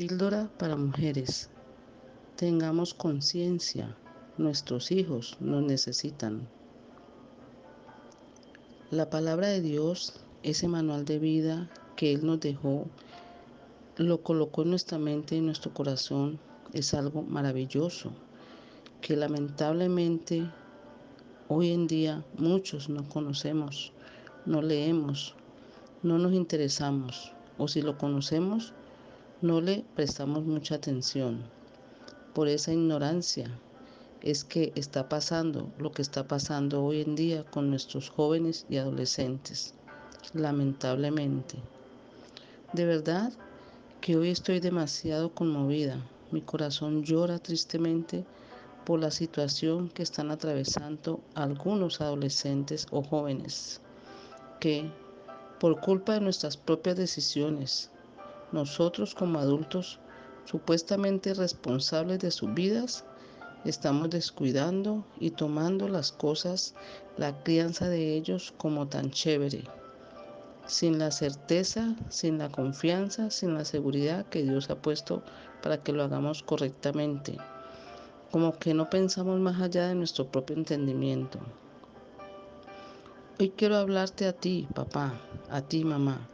Píldora para mujeres. Tengamos conciencia, nuestros hijos nos necesitan. La palabra de Dios, ese manual de vida que Él nos dejó, lo colocó en nuestra mente y en nuestro corazón, es algo maravilloso, que lamentablemente hoy en día muchos no conocemos, no leemos, no nos interesamos, o si lo conocemos, no le prestamos mucha atención. Por esa ignorancia es que está pasando lo que está pasando hoy en día con nuestros jóvenes y adolescentes, lamentablemente. De verdad que hoy estoy demasiado conmovida. Mi corazón llora tristemente por la situación que están atravesando algunos adolescentes o jóvenes que, por culpa de nuestras propias decisiones, nosotros como adultos, supuestamente responsables de sus vidas, estamos descuidando y tomando las cosas, la crianza de ellos como tan chévere, sin la certeza, sin la confianza, sin la seguridad que Dios ha puesto para que lo hagamos correctamente. Como que no pensamos más allá de nuestro propio entendimiento. Hoy quiero hablarte a ti, papá, a ti, mamá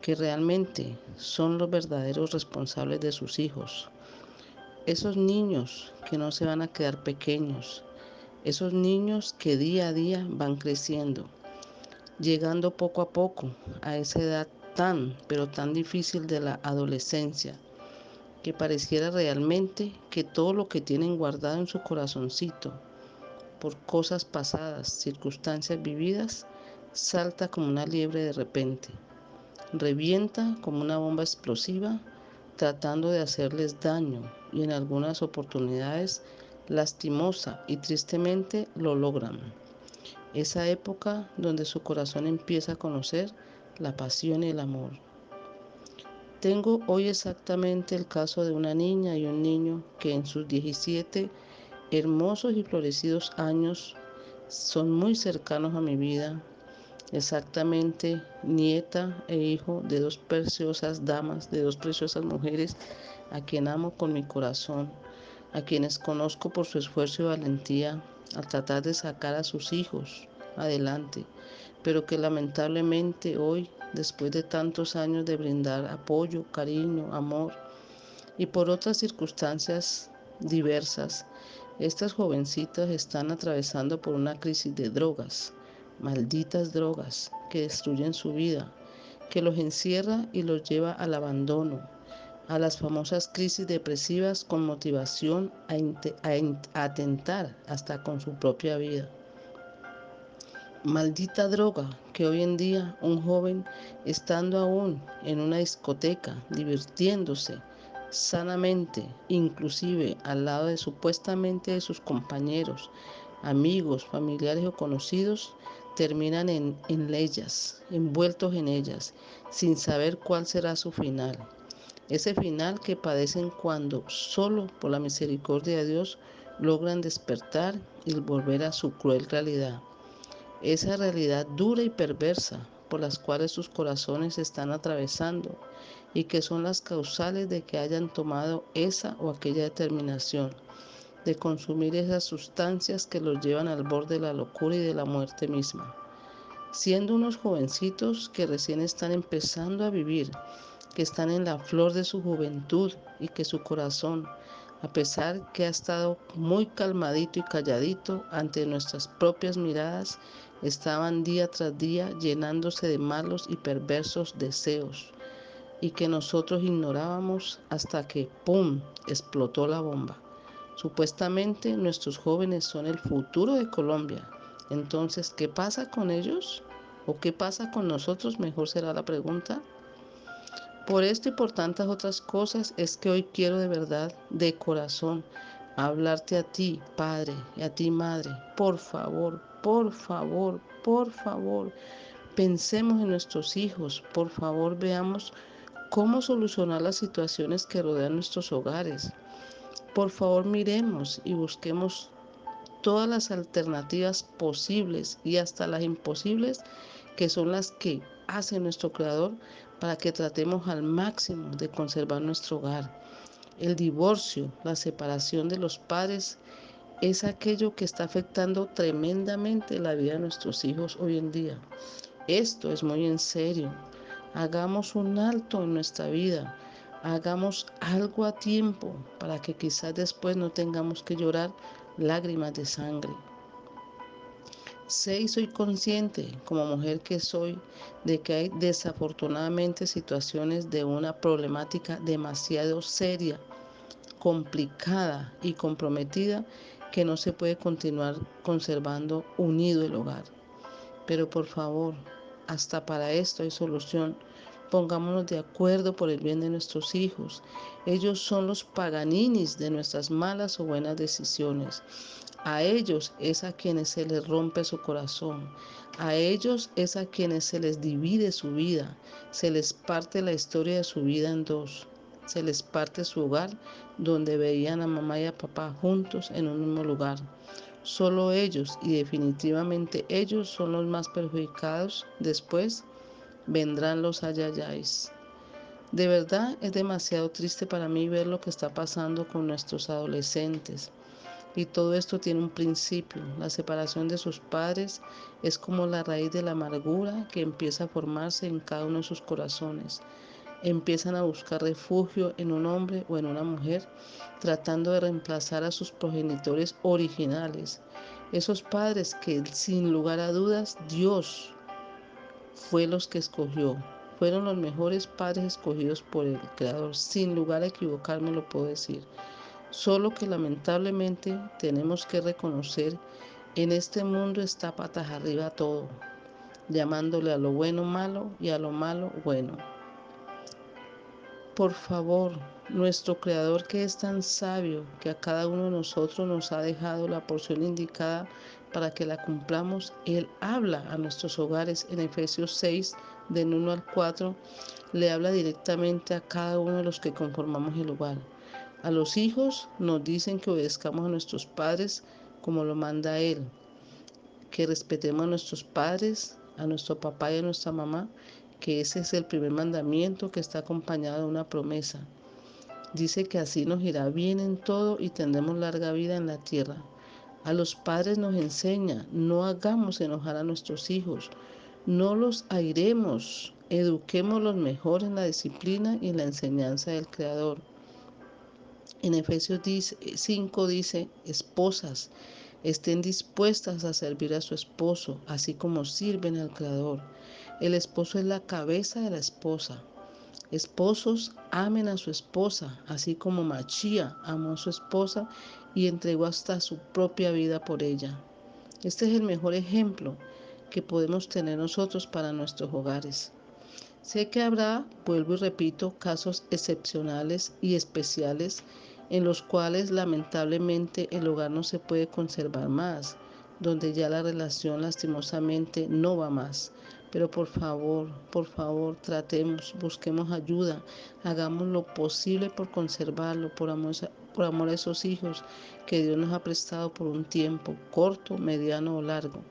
que realmente son los verdaderos responsables de sus hijos. Esos niños que no se van a quedar pequeños, esos niños que día a día van creciendo, llegando poco a poco a esa edad tan, pero tan difícil de la adolescencia, que pareciera realmente que todo lo que tienen guardado en su corazoncito, por cosas pasadas, circunstancias vividas, salta como una liebre de repente revienta como una bomba explosiva tratando de hacerles daño y en algunas oportunidades lastimosa y tristemente lo logran. Esa época donde su corazón empieza a conocer la pasión y el amor. Tengo hoy exactamente el caso de una niña y un niño que en sus 17 hermosos y florecidos años son muy cercanos a mi vida exactamente nieta e hijo de dos preciosas damas, de dos preciosas mujeres, a quien amo con mi corazón, a quienes conozco por su esfuerzo y valentía al tratar de sacar a sus hijos adelante, pero que lamentablemente hoy, después de tantos años de brindar apoyo, cariño, amor, y por otras circunstancias diversas, estas jovencitas están atravesando por una crisis de drogas malditas drogas que destruyen su vida, que los encierra y los lleva al abandono, a las famosas crisis depresivas con motivación a, atentar hasta con su propia vida. Maldita droga que hoy en día un joven, estando aún en una discoteca, divirtiéndose sanamente, inclusive al lado de supuestamente de sus compañeros, amigos, familiares o conocidos, terminan en, en ellas, envueltos en ellas, sin saber cuál será su final. Ese final que padecen cuando solo por la misericordia de Dios logran despertar y volver a su cruel realidad. Esa realidad dura y perversa por las cuales sus corazones están atravesando y que son las causales de que hayan tomado esa o aquella determinación de consumir esas sustancias que los llevan al borde de la locura y de la muerte misma. Siendo unos jovencitos que recién están empezando a vivir, que están en la flor de su juventud y que su corazón, a pesar que ha estado muy calmadito y calladito ante nuestras propias miradas, estaban día tras día llenándose de malos y perversos deseos y que nosotros ignorábamos hasta que ¡pum! explotó la bomba. Supuestamente nuestros jóvenes son el futuro de Colombia. Entonces, ¿qué pasa con ellos? ¿O qué pasa con nosotros? Mejor será la pregunta. Por esto y por tantas otras cosas es que hoy quiero de verdad, de corazón, hablarte a ti, Padre, y a ti, Madre. Por favor, por favor, por favor, pensemos en nuestros hijos. Por favor, veamos cómo solucionar las situaciones que rodean nuestros hogares. Por favor, miremos y busquemos todas las alternativas posibles y hasta las imposibles que son las que hace nuestro Creador para que tratemos al máximo de conservar nuestro hogar. El divorcio, la separación de los padres, es aquello que está afectando tremendamente la vida de nuestros hijos hoy en día. Esto es muy en serio. Hagamos un alto en nuestra vida. Hagamos algo a tiempo para que quizás después no tengamos que llorar lágrimas de sangre. Sé y soy consciente, como mujer que soy, de que hay desafortunadamente situaciones de una problemática demasiado seria, complicada y comprometida que no se puede continuar conservando unido el hogar. Pero por favor, hasta para esto hay solución. Pongámonos de acuerdo por el bien de nuestros hijos. Ellos son los paganinis de nuestras malas o buenas decisiones. A ellos es a quienes se les rompe su corazón. A ellos es a quienes se les divide su vida. Se les parte la historia de su vida en dos. Se les parte su hogar donde veían a mamá y a papá juntos en un mismo lugar. Solo ellos y definitivamente ellos son los más perjudicados. Después vendrán los ayayáis. De verdad es demasiado triste para mí ver lo que está pasando con nuestros adolescentes. Y todo esto tiene un principio. La separación de sus padres es como la raíz de la amargura que empieza a formarse en cada uno de sus corazones. Empiezan a buscar refugio en un hombre o en una mujer, tratando de reemplazar a sus progenitores originales. Esos padres que sin lugar a dudas Dios fue los que escogió. Fueron los mejores padres escogidos por el Creador. Sin lugar a equivocarme lo puedo decir. Solo que lamentablemente tenemos que reconocer en este mundo está patas arriba todo, llamándole a lo bueno malo y a lo malo bueno. Por favor, nuestro Creador que es tan sabio que a cada uno de nosotros nos ha dejado la porción indicada para que la cumplamos, Él habla a nuestros hogares en Efesios 6, del 1 al 4, le habla directamente a cada uno de los que conformamos el hogar. A los hijos nos dicen que obedezcamos a nuestros padres como lo manda Él, que respetemos a nuestros padres, a nuestro papá y a nuestra mamá, que ese es el primer mandamiento que está acompañado de una promesa. Dice que así nos irá bien en todo y tendremos larga vida en la tierra. A los padres nos enseña, no hagamos enojar a nuestros hijos, no los airemos, eduquemos los mejor en la disciplina y en la enseñanza del Creador. En Efesios 5 dice, esposas, estén dispuestas a servir a su esposo, así como sirven al Creador. El esposo es la cabeza de la esposa. Esposos, amen a su esposa, así como Machía amó a su esposa y entregó hasta su propia vida por ella. Este es el mejor ejemplo que podemos tener nosotros para nuestros hogares. Sé que habrá, vuelvo y repito, casos excepcionales y especiales en los cuales lamentablemente el hogar no se puede conservar más, donde ya la relación lastimosamente no va más. Pero por favor, por favor, tratemos, busquemos ayuda, hagamos lo posible por conservarlo, por amor, por amor a esos hijos que Dios nos ha prestado por un tiempo, corto, mediano o largo.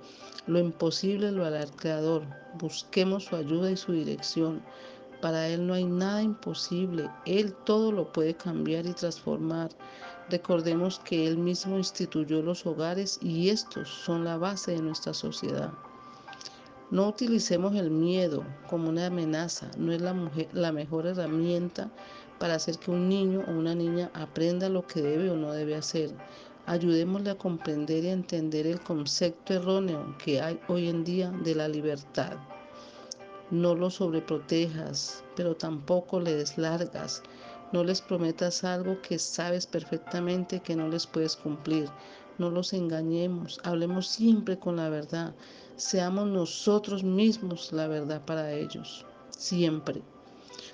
Lo imposible lo hará el Creador. Busquemos su ayuda y su dirección. Para Él no hay nada imposible. Él todo lo puede cambiar y transformar. Recordemos que Él mismo instituyó los hogares y estos son la base de nuestra sociedad. No utilicemos el miedo como una amenaza. No es la, la mejor herramienta para hacer que un niño o una niña aprenda lo que debe o no debe hacer. Ayudémosle a comprender y a entender el concepto erróneo que hay hoy en día de la libertad. No los sobreprotejas, pero tampoco le des largas. No les prometas algo que sabes perfectamente que no les puedes cumplir. No los engañemos, hablemos siempre con la verdad. Seamos nosotros mismos la verdad para ellos, siempre.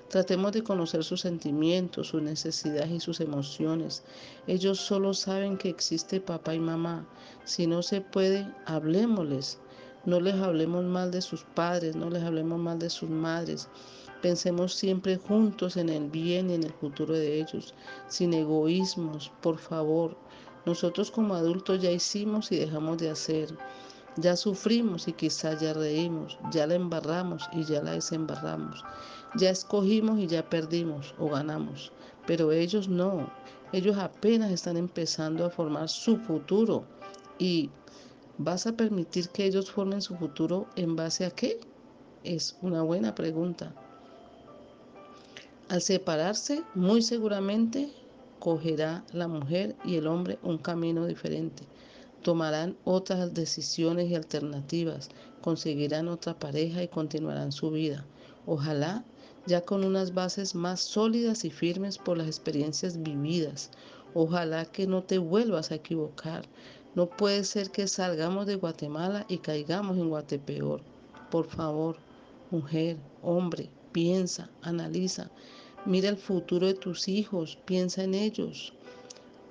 Tratemos de conocer sus sentimientos, sus necesidades y sus emociones. Ellos solo saben que existe papá y mamá. Si no se puede, hablemosles. No les hablemos mal de sus padres, no les hablemos mal de sus madres. Pensemos siempre juntos en el bien y en el futuro de ellos, sin egoísmos, por favor. Nosotros como adultos ya hicimos y dejamos de hacer. Ya sufrimos y quizás ya reímos, ya la embarramos y ya la desembarramos, ya escogimos y ya perdimos o ganamos, pero ellos no, ellos apenas están empezando a formar su futuro y ¿vas a permitir que ellos formen su futuro en base a qué? Es una buena pregunta. Al separarse, muy seguramente cogerá la mujer y el hombre un camino diferente. Tomarán otras decisiones y alternativas, conseguirán otra pareja y continuarán su vida. Ojalá ya con unas bases más sólidas y firmes por las experiencias vividas. Ojalá que no te vuelvas a equivocar. No puede ser que salgamos de Guatemala y caigamos en Guatepeor. Por favor, mujer, hombre, piensa, analiza. Mira el futuro de tus hijos, piensa en ellos.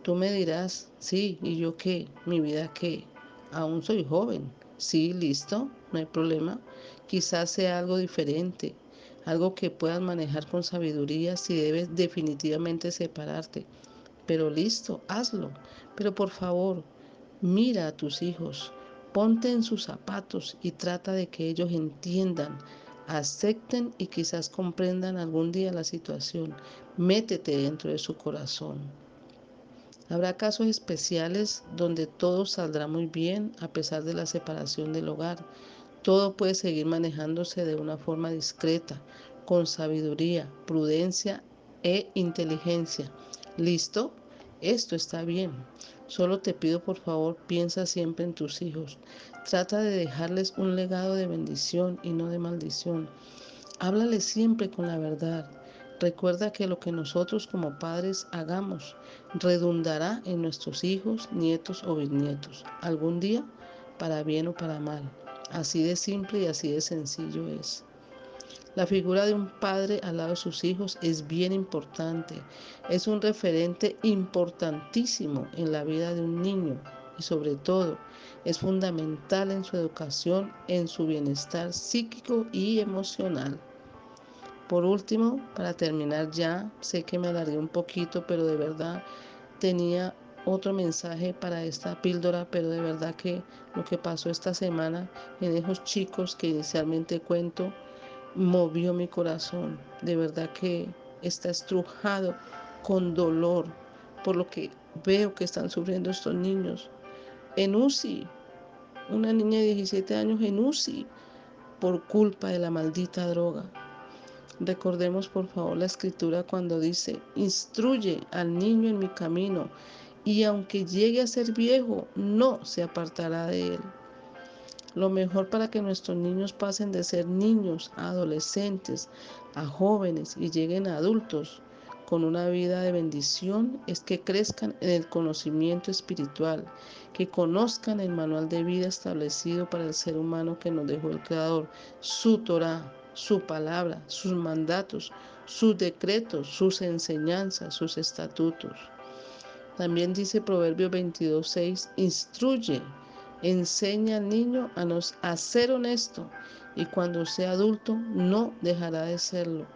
Tú me dirás, sí, ¿y yo qué? ¿Mi vida qué? Aún soy joven. Sí, listo, no hay problema. Quizás sea algo diferente, algo que puedas manejar con sabiduría si debes definitivamente separarte. Pero listo, hazlo. Pero por favor, mira a tus hijos, ponte en sus zapatos y trata de que ellos entiendan acepten y quizás comprendan algún día la situación. Métete dentro de su corazón. Habrá casos especiales donde todo saldrá muy bien a pesar de la separación del hogar. Todo puede seguir manejándose de una forma discreta, con sabiduría, prudencia e inteligencia. ¿Listo? Esto está bien. Solo te pido por favor, piensa siempre en tus hijos. Trata de dejarles un legado de bendición y no de maldición. Háblales siempre con la verdad. Recuerda que lo que nosotros como padres hagamos redundará en nuestros hijos, nietos o bisnietos, algún día para bien o para mal. Así de simple y así de sencillo es. La figura de un padre al lado de sus hijos es bien importante. Es un referente importantísimo en la vida de un niño y sobre todo es fundamental en su educación, en su bienestar psíquico y emocional. Por último, para terminar ya, sé que me alargué un poquito, pero de verdad tenía otro mensaje para esta píldora, pero de verdad que lo que pasó esta semana en esos chicos que inicialmente cuento movió mi corazón. De verdad que está estrujado con dolor por lo que veo que están sufriendo estos niños en UCI, una niña de 17 años en UCI por culpa de la maldita droga. Recordemos por favor la escritura cuando dice, instruye al niño en mi camino y aunque llegue a ser viejo, no se apartará de él. Lo mejor para que nuestros niños pasen de ser niños a adolescentes, a jóvenes y lleguen a adultos con una vida de bendición es que crezcan en el conocimiento espiritual, que conozcan el manual de vida establecido para el ser humano que nos dejó el Creador, su Torah, su palabra, sus mandatos, sus decretos, sus enseñanzas, sus estatutos. También dice Proverbio 22.6, instruye, enseña al niño a, nos, a ser honesto y cuando sea adulto no dejará de serlo.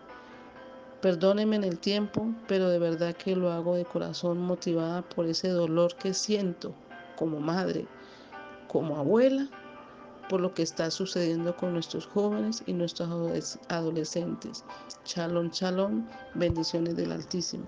Perdóneme en el tiempo, pero de verdad que lo hago de corazón motivada por ese dolor que siento como madre, como abuela, por lo que está sucediendo con nuestros jóvenes y nuestros adolescentes. Chalón, chalón, bendiciones del Altísimo.